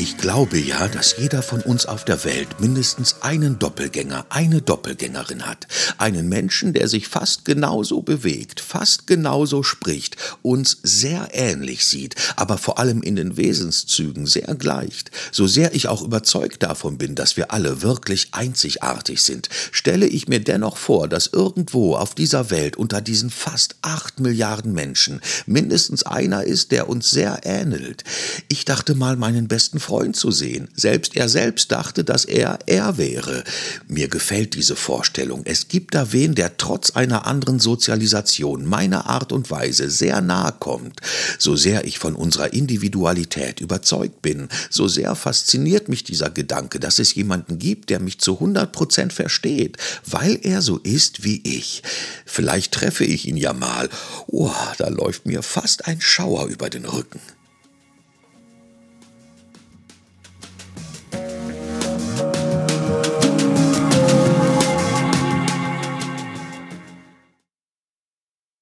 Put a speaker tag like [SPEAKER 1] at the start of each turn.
[SPEAKER 1] Ich glaube ja, dass jeder von uns auf der Welt mindestens einen Doppelgänger, eine Doppelgängerin hat. Einen Menschen, der sich fast genauso bewegt, fast genauso spricht, uns sehr ähnlich sieht, aber vor allem in den Wesenszügen sehr gleicht. So sehr ich auch überzeugt davon bin, dass wir alle wirklich einzigartig sind, stelle ich mir dennoch vor, dass irgendwo auf dieser Welt unter diesen fast acht Milliarden Menschen mindestens einer ist, der uns sehr ähnelt. Ich dachte mal meinen besten Freund zu sehen. Selbst er selbst dachte, dass er er wäre. Mir gefällt diese Vorstellung. Es gibt da wen, der trotz einer anderen Sozialisation meiner Art und Weise sehr nahe kommt. So sehr ich von unserer Individualität überzeugt bin, so sehr fasziniert mich dieser Gedanke, dass es jemanden gibt, der mich zu 100 Prozent versteht, weil er so ist wie ich. Vielleicht treffe ich ihn ja mal. Oh, da läuft mir fast ein Schauer über den Rücken.